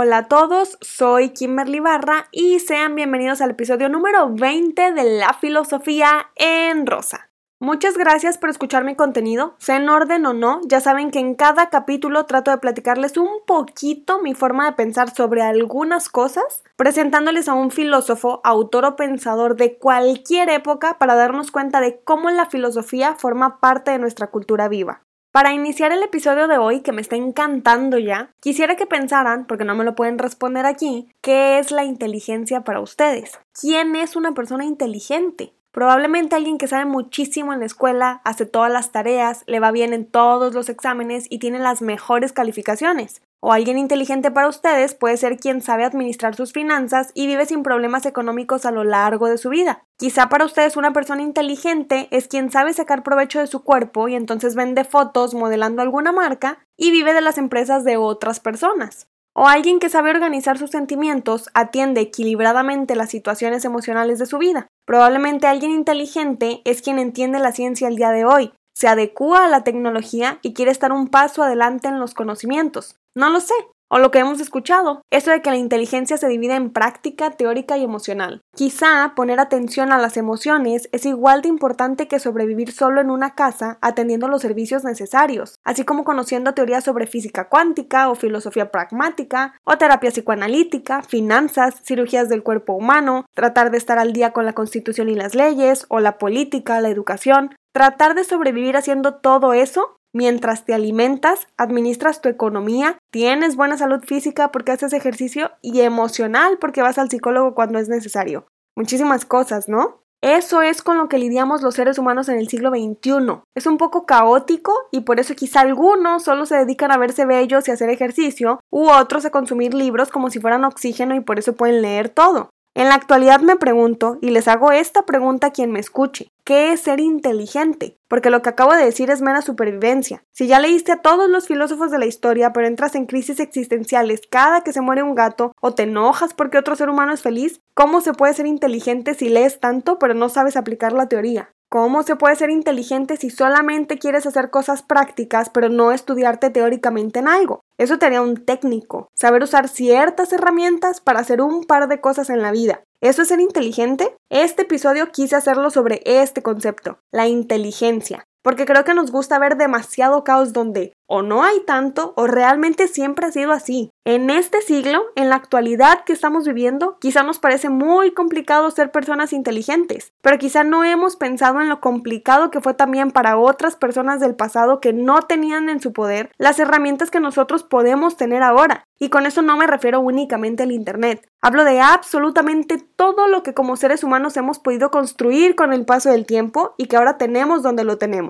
Hola a todos, soy Kimberly Barra y sean bienvenidos al episodio número 20 de La Filosofía en Rosa. Muchas gracias por escuchar mi contenido, sea en orden o no, ya saben que en cada capítulo trato de platicarles un poquito mi forma de pensar sobre algunas cosas, presentándoles a un filósofo, autor o pensador de cualquier época para darnos cuenta de cómo la filosofía forma parte de nuestra cultura viva. Para iniciar el episodio de hoy, que me está encantando ya, quisiera que pensaran, porque no me lo pueden responder aquí, ¿qué es la inteligencia para ustedes? ¿Quién es una persona inteligente? Probablemente alguien que sabe muchísimo en la escuela, hace todas las tareas, le va bien en todos los exámenes y tiene las mejores calificaciones. O alguien inteligente para ustedes puede ser quien sabe administrar sus finanzas y vive sin problemas económicos a lo largo de su vida. Quizá para ustedes una persona inteligente es quien sabe sacar provecho de su cuerpo y entonces vende fotos modelando alguna marca y vive de las empresas de otras personas. O alguien que sabe organizar sus sentimientos atiende equilibradamente las situaciones emocionales de su vida. Probablemente alguien inteligente es quien entiende la ciencia el día de hoy, se adecua a la tecnología y quiere estar un paso adelante en los conocimientos. No lo sé. O lo que hemos escuchado, eso de que la inteligencia se divide en práctica, teórica y emocional. Quizá poner atención a las emociones es igual de importante que sobrevivir solo en una casa atendiendo los servicios necesarios, así como conociendo teorías sobre física cuántica o filosofía pragmática, o terapia psicoanalítica, finanzas, cirugías del cuerpo humano, tratar de estar al día con la constitución y las leyes, o la política, la educación. Tratar de sobrevivir haciendo todo eso Mientras te alimentas, administras tu economía, tienes buena salud física porque haces ejercicio y emocional porque vas al psicólogo cuando es necesario. Muchísimas cosas, ¿no? Eso es con lo que lidiamos los seres humanos en el siglo XXI. Es un poco caótico y por eso quizá algunos solo se dedican a verse bellos y hacer ejercicio, u otros a consumir libros como si fueran oxígeno y por eso pueden leer todo. En la actualidad me pregunto, y les hago esta pregunta a quien me escuche, ¿qué es ser inteligente? Porque lo que acabo de decir es mera supervivencia. Si ya leíste a todos los filósofos de la historia, pero entras en crisis existenciales cada que se muere un gato, o te enojas porque otro ser humano es feliz, ¿cómo se puede ser inteligente si lees tanto pero no sabes aplicar la teoría? ¿Cómo se puede ser inteligente si solamente quieres hacer cosas prácticas pero no estudiarte teóricamente en algo? Eso te haría un técnico, saber usar ciertas herramientas para hacer un par de cosas en la vida. ¿Eso es ser inteligente? Este episodio quise hacerlo sobre este concepto, la inteligencia porque creo que nos gusta ver demasiado caos donde o no hay tanto o realmente siempre ha sido así. En este siglo, en la actualidad que estamos viviendo, quizá nos parece muy complicado ser personas inteligentes, pero quizá no hemos pensado en lo complicado que fue también para otras personas del pasado que no tenían en su poder las herramientas que nosotros podemos tener ahora. Y con eso no me refiero únicamente al Internet. Hablo de absolutamente todo lo que como seres humanos hemos podido construir con el paso del tiempo y que ahora tenemos donde lo tenemos.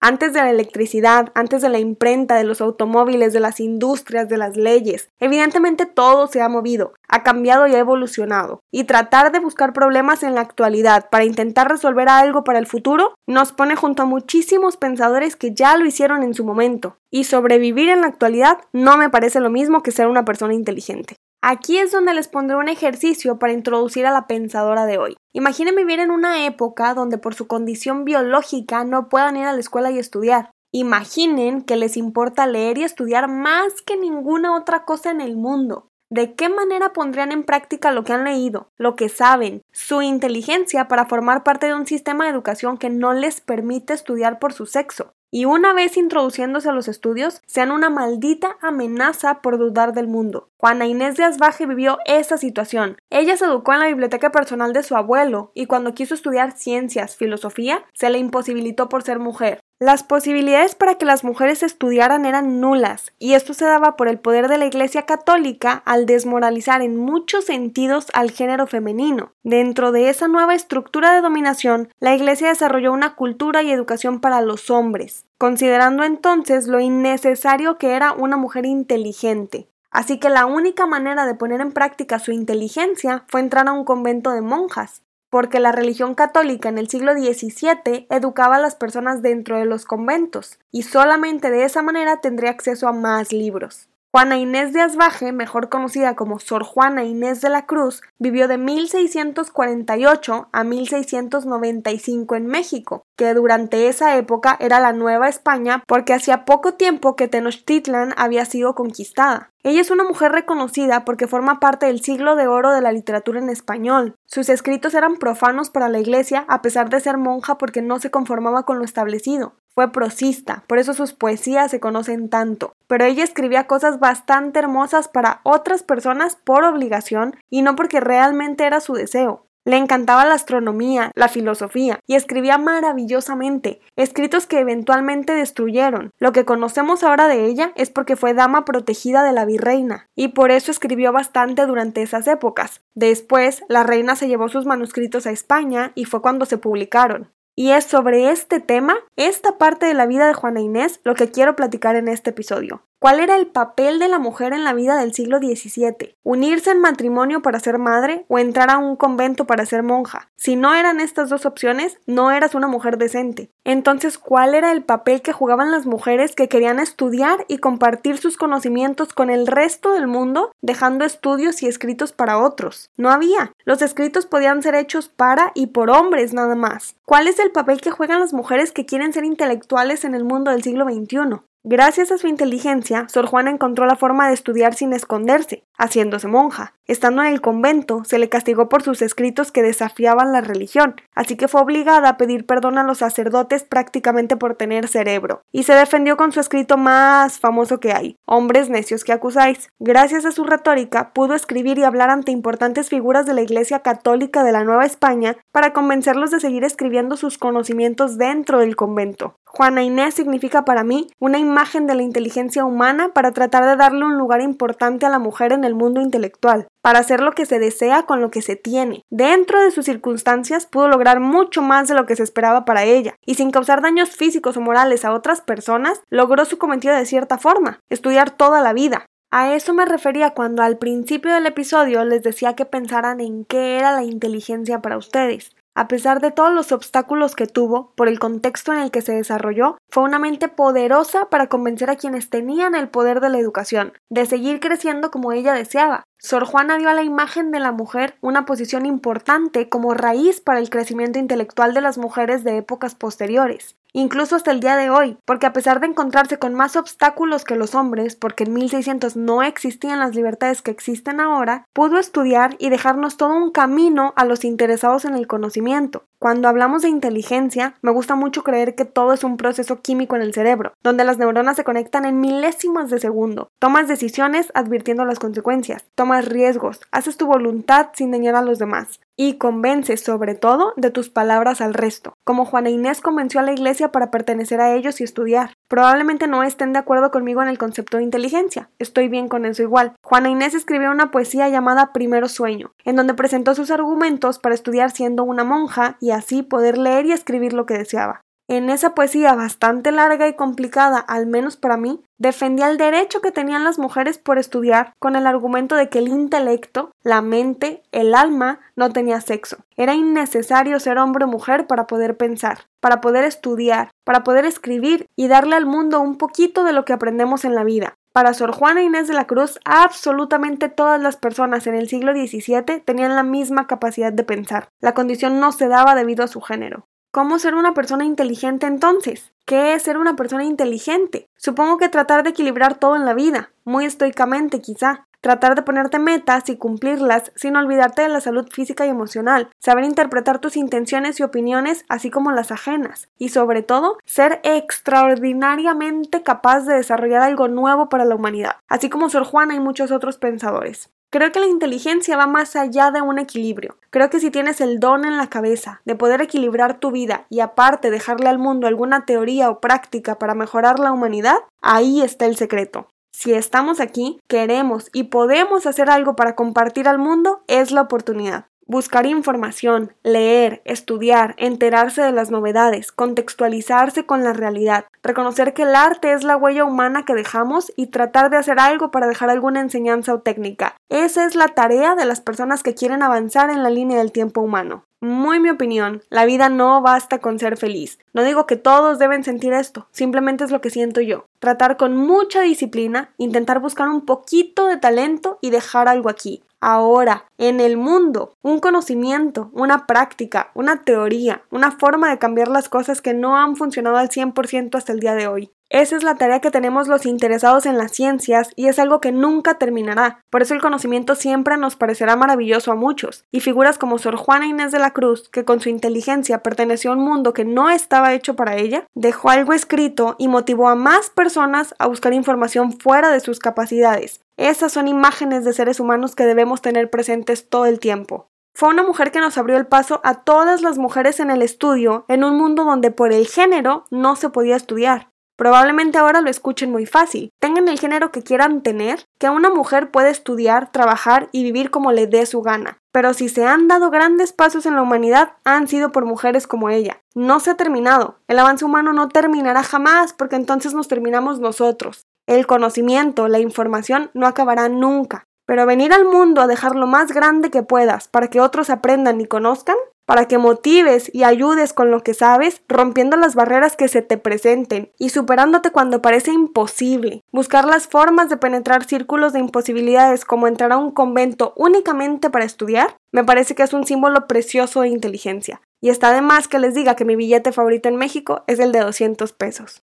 Antes de la electricidad, antes de la imprenta, de los automóviles, de las industrias, de las leyes. Evidentemente todo se ha movido, ha cambiado y ha evolucionado. Y tratar de buscar problemas en la actualidad para intentar resolver algo para el futuro nos pone junto a muchísimos pensadores que ya lo hicieron en su momento. Y sobrevivir en la actualidad no me parece lo mismo que ser una persona inteligente. Aquí es donde les pondré un ejercicio para introducir a la pensadora de hoy. Imaginen vivir en una época donde por su condición biológica no puedan ir a la escuela y estudiar. Imaginen que les importa leer y estudiar más que ninguna otra cosa en el mundo. ¿De qué manera pondrían en práctica lo que han leído, lo que saben, su inteligencia para formar parte de un sistema de educación que no les permite estudiar por su sexo? Y una vez introduciéndose a los estudios, sean una maldita amenaza por dudar del mundo. Juana Inés de Asbaje vivió esa situación. Ella se educó en la biblioteca personal de su abuelo y cuando quiso estudiar ciencias, filosofía, se le imposibilitó por ser mujer. Las posibilidades para que las mujeres estudiaran eran nulas, y esto se daba por el poder de la Iglesia Católica al desmoralizar en muchos sentidos al género femenino. Dentro de esa nueva estructura de dominación, la Iglesia desarrolló una cultura y educación para los hombres, considerando entonces lo innecesario que era una mujer inteligente. Así que la única manera de poner en práctica su inteligencia fue entrar a un convento de monjas, porque la religión católica en el siglo XVII educaba a las personas dentro de los conventos, y solamente de esa manera tendría acceso a más libros. Juana Inés de Asbaje, mejor conocida como Sor Juana Inés de la Cruz, vivió de 1648 a 1695 en México, que durante esa época era la Nueva España porque hacía poco tiempo que Tenochtitlan había sido conquistada. Ella es una mujer reconocida porque forma parte del siglo de oro de la literatura en español. Sus escritos eran profanos para la iglesia a pesar de ser monja porque no se conformaba con lo establecido. Fue prosista, por eso sus poesías se conocen tanto. Pero ella escribía cosas bastante hermosas para otras personas por obligación y no porque realmente era su deseo. Le encantaba la astronomía, la filosofía, y escribía maravillosamente, escritos que eventualmente destruyeron. Lo que conocemos ahora de ella es porque fue dama protegida de la virreina, y por eso escribió bastante durante esas épocas. Después, la reina se llevó sus manuscritos a España y fue cuando se publicaron. Y es sobre este tema, esta parte de la vida de Juana Inés, lo que quiero platicar en este episodio. ¿Cuál era el papel de la mujer en la vida del siglo XVII? ¿Unirse en matrimonio para ser madre o entrar a un convento para ser monja? Si no eran estas dos opciones, no eras una mujer decente. Entonces, ¿cuál era el papel que jugaban las mujeres que querían estudiar y compartir sus conocimientos con el resto del mundo, dejando estudios y escritos para otros? No había. Los escritos podían ser hechos para y por hombres nada más. ¿Cuál es el papel que juegan las mujeres que quieren ser intelectuales en el mundo del siglo XXI? Gracias a su inteligencia, Sor Juana encontró la forma de estudiar sin esconderse, haciéndose monja. Estando en el convento, se le castigó por sus escritos que desafiaban la religión, así que fue obligada a pedir perdón a los sacerdotes prácticamente por tener cerebro, y se defendió con su escrito más famoso que hay, Hombres necios que acusáis. Gracias a su retórica, pudo escribir y hablar ante importantes figuras de la Iglesia Católica de la Nueva España para convencerlos de seguir escribiendo sus conocimientos dentro del convento. Juana Inés significa para mí una imagen de la inteligencia humana para tratar de darle un lugar importante a la mujer en el mundo intelectual, para hacer lo que se desea con lo que se tiene. Dentro de sus circunstancias pudo lograr mucho más de lo que se esperaba para ella, y sin causar daños físicos o morales a otras personas, logró su cometido de cierta forma, estudiar toda la vida. A eso me refería cuando al principio del episodio les decía que pensaran en qué era la inteligencia para ustedes. A pesar de todos los obstáculos que tuvo, por el contexto en el que se desarrolló, fue una mente poderosa para convencer a quienes tenían el poder de la educación, de seguir creciendo como ella deseaba. Sor Juana dio a la imagen de la mujer una posición importante como raíz para el crecimiento intelectual de las mujeres de épocas posteriores incluso hasta el día de hoy, porque a pesar de encontrarse con más obstáculos que los hombres, porque en 1600 no existían las libertades que existen ahora, pudo estudiar y dejarnos todo un camino a los interesados en el conocimiento. Cuando hablamos de inteligencia, me gusta mucho creer que todo es un proceso químico en el cerebro, donde las neuronas se conectan en milésimas de segundo. Tomas decisiones advirtiendo las consecuencias, tomas riesgos, haces tu voluntad sin dañar a los demás y convences sobre todo de tus palabras al resto, como Juana Inés convenció a la iglesia para pertenecer a ellos y estudiar. Probablemente no estén de acuerdo conmigo en el concepto de inteligencia, estoy bien con eso igual. Juana Inés escribió una poesía llamada Primero Sueño, en donde presentó sus argumentos para estudiar siendo una monja y así poder leer y escribir lo que deseaba. En esa poesía bastante larga y complicada, al menos para mí, defendía el derecho que tenían las mujeres por estudiar con el argumento de que el intelecto, la mente, el alma no tenía sexo. Era innecesario ser hombre o mujer para poder pensar, para poder estudiar, para poder escribir y darle al mundo un poquito de lo que aprendemos en la vida. Para Sor Juana Inés de la Cruz, absolutamente todas las personas en el siglo XVII tenían la misma capacidad de pensar. La condición no se daba debido a su género. ¿Cómo ser una persona inteligente entonces? ¿Qué es ser una persona inteligente? Supongo que tratar de equilibrar todo en la vida, muy estoicamente quizá. Tratar de ponerte metas y cumplirlas sin olvidarte de la salud física y emocional, saber interpretar tus intenciones y opiniones así como las ajenas, y sobre todo ser extraordinariamente capaz de desarrollar algo nuevo para la humanidad, así como Sor Juana y muchos otros pensadores. Creo que la inteligencia va más allá de un equilibrio. Creo que si tienes el don en la cabeza de poder equilibrar tu vida y aparte dejarle al mundo alguna teoría o práctica para mejorar la humanidad, ahí está el secreto. Si estamos aquí, queremos y podemos hacer algo para compartir al mundo, es la oportunidad. Buscar información, leer, estudiar, enterarse de las novedades, contextualizarse con la realidad, reconocer que el arte es la huella humana que dejamos y tratar de hacer algo para dejar alguna enseñanza o técnica. Esa es la tarea de las personas que quieren avanzar en la línea del tiempo humano. Muy mi opinión, la vida no basta con ser feliz. No digo que todos deben sentir esto, simplemente es lo que siento yo. Tratar con mucha disciplina, intentar buscar un poquito de talento y dejar algo aquí, ahora, en el mundo, un conocimiento, una práctica, una teoría, una forma de cambiar las cosas que no han funcionado al 100% hasta el día de hoy. Esa es la tarea que tenemos los interesados en las ciencias y es algo que nunca terminará. Por eso el conocimiento siempre nos parecerá maravilloso a muchos. Y figuras como Sor Juana Inés de la Cruz, que con su inteligencia perteneció a un mundo que no estaba hecho para ella, dejó algo escrito y motivó a más personas a buscar información fuera de sus capacidades. Esas son imágenes de seres humanos que debemos tener presentes todo el tiempo. Fue una mujer que nos abrió el paso a todas las mujeres en el estudio en un mundo donde por el género no se podía estudiar. Probablemente ahora lo escuchen muy fácil. Tengan el género que quieran tener, que una mujer puede estudiar, trabajar y vivir como le dé su gana. Pero si se han dado grandes pasos en la humanidad, han sido por mujeres como ella. No se ha terminado. El avance humano no terminará jamás porque entonces nos terminamos nosotros. El conocimiento, la información no acabará nunca. Pero venir al mundo a dejar lo más grande que puedas para que otros aprendan y conozcan, para que motives y ayudes con lo que sabes, rompiendo las barreras que se te presenten y superándote cuando parece imposible. Buscar las formas de penetrar círculos de imposibilidades como entrar a un convento únicamente para estudiar, me parece que es un símbolo precioso de inteligencia. Y está de más que les diga que mi billete favorito en México es el de 200 pesos.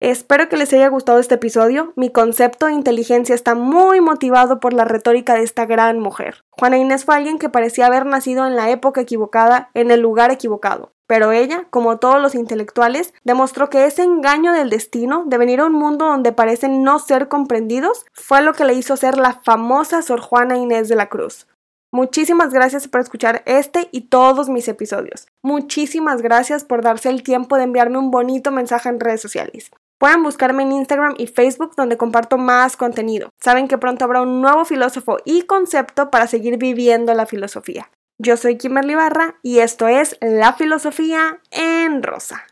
Espero que les haya gustado este episodio. Mi concepto de inteligencia está muy motivado por la retórica de esta gran mujer. Juana Inés fue alguien que parecía haber nacido en la época equivocada, en el lugar equivocado. Pero ella, como todos los intelectuales, demostró que ese engaño del destino de venir a un mundo donde parecen no ser comprendidos fue lo que le hizo ser la famosa Sor Juana Inés de la Cruz. Muchísimas gracias por escuchar este y todos mis episodios. Muchísimas gracias por darse el tiempo de enviarme un bonito mensaje en redes sociales. Pueden buscarme en Instagram y Facebook donde comparto más contenido. Saben que pronto habrá un nuevo filósofo y concepto para seguir viviendo la filosofía. Yo soy Kimberly Barra y esto es La Filosofía en Rosa.